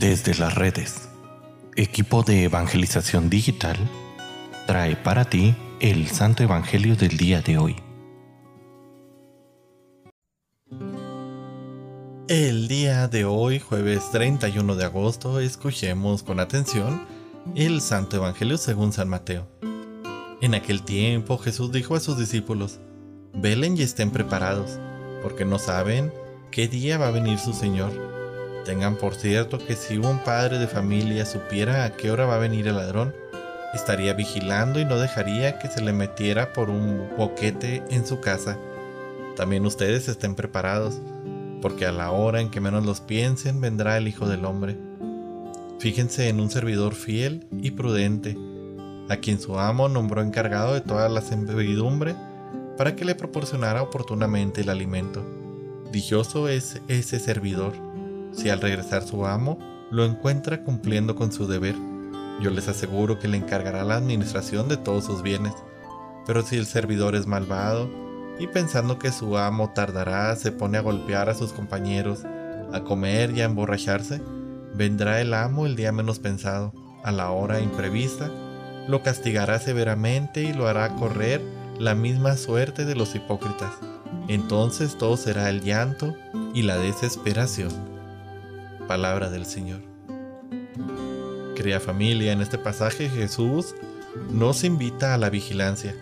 Desde las redes, equipo de evangelización digital trae para ti el Santo Evangelio del día de hoy. El día de hoy, jueves 31 de agosto, escuchemos con atención el Santo Evangelio según San Mateo. En aquel tiempo Jesús dijo a sus discípulos, Velen y estén preparados, porque no saben qué día va a venir su Señor. Tengan por cierto que si un padre de familia supiera a qué hora va a venir el ladrón, estaría vigilando y no dejaría que se le metiera por un boquete en su casa. También ustedes estén preparados, porque a la hora en que menos los piensen vendrá el Hijo del Hombre. Fíjense en un servidor fiel y prudente, a quien su amo nombró encargado de toda la servidumbre para que le proporcionara oportunamente el alimento. Dichoso es ese servidor, si al regresar su amo lo encuentra cumpliendo con su deber. Yo les aseguro que le encargará la administración de todos sus bienes. Pero si el servidor es malvado, y pensando que su amo tardará, se pone a golpear a sus compañeros, a comer y a emborracharse, vendrá el amo el día menos pensado, a la hora imprevista, lo castigará severamente y lo hará correr la misma suerte de los hipócritas entonces todo será el llanto y la desesperación. Palabra del Señor. Querida familia, en este pasaje Jesús nos invita a la vigilancia,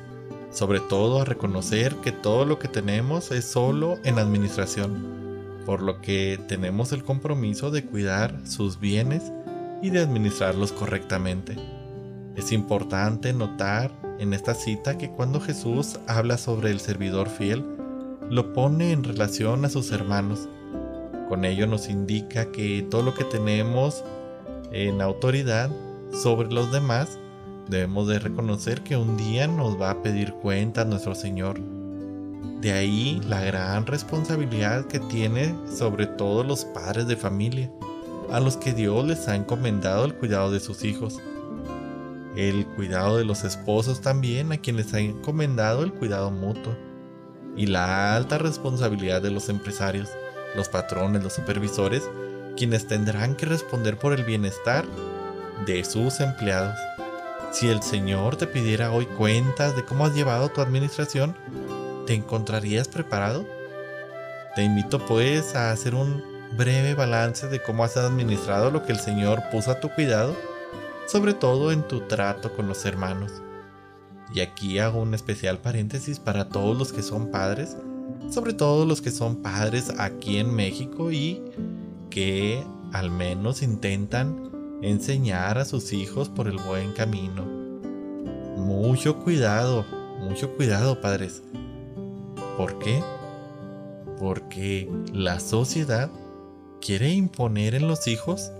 sobre todo a reconocer que todo lo que tenemos es solo en administración, por lo que tenemos el compromiso de cuidar sus bienes y de administrarlos correctamente. Es importante notar en esta cita que cuando Jesús habla sobre el servidor fiel, lo pone en relación a sus hermanos. Con ello nos indica que todo lo que tenemos en autoridad sobre los demás, debemos de reconocer que un día nos va a pedir cuenta nuestro Señor. De ahí la gran responsabilidad que tiene sobre todos los padres de familia, a los que Dios les ha encomendado el cuidado de sus hijos. El cuidado de los esposos también, a quienes ha encomendado el cuidado mutuo y la alta responsabilidad de los empresarios, los patrones, los supervisores, quienes tendrán que responder por el bienestar de sus empleados. Si el Señor te pidiera hoy cuentas de cómo has llevado tu administración, ¿te encontrarías preparado? Te invito pues a hacer un breve balance de cómo has administrado lo que el Señor puso a tu cuidado, sobre todo en tu trato con los hermanos. Y aquí hago un especial paréntesis para todos los que son padres, sobre todo los que son padres aquí en México y que al menos intentan enseñar a sus hijos por el buen camino. Mucho cuidado, mucho cuidado padres. ¿Por qué? Porque la sociedad quiere imponer en los hijos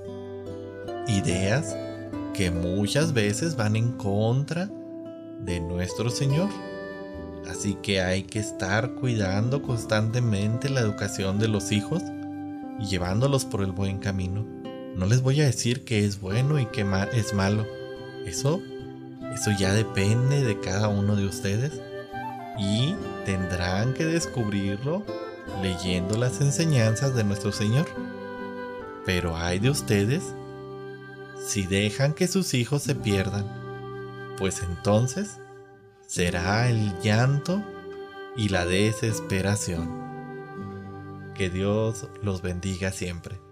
ideas que muchas veces van en contra de nuestro Señor. Así que hay que estar cuidando constantemente la educación de los hijos y llevándolos por el buen camino. No les voy a decir que es bueno y que es malo. Eso, eso ya depende de cada uno de ustedes y tendrán que descubrirlo leyendo las enseñanzas de nuestro Señor. Pero hay de ustedes si dejan que sus hijos se pierdan pues entonces será el llanto y la desesperación. Que Dios los bendiga siempre.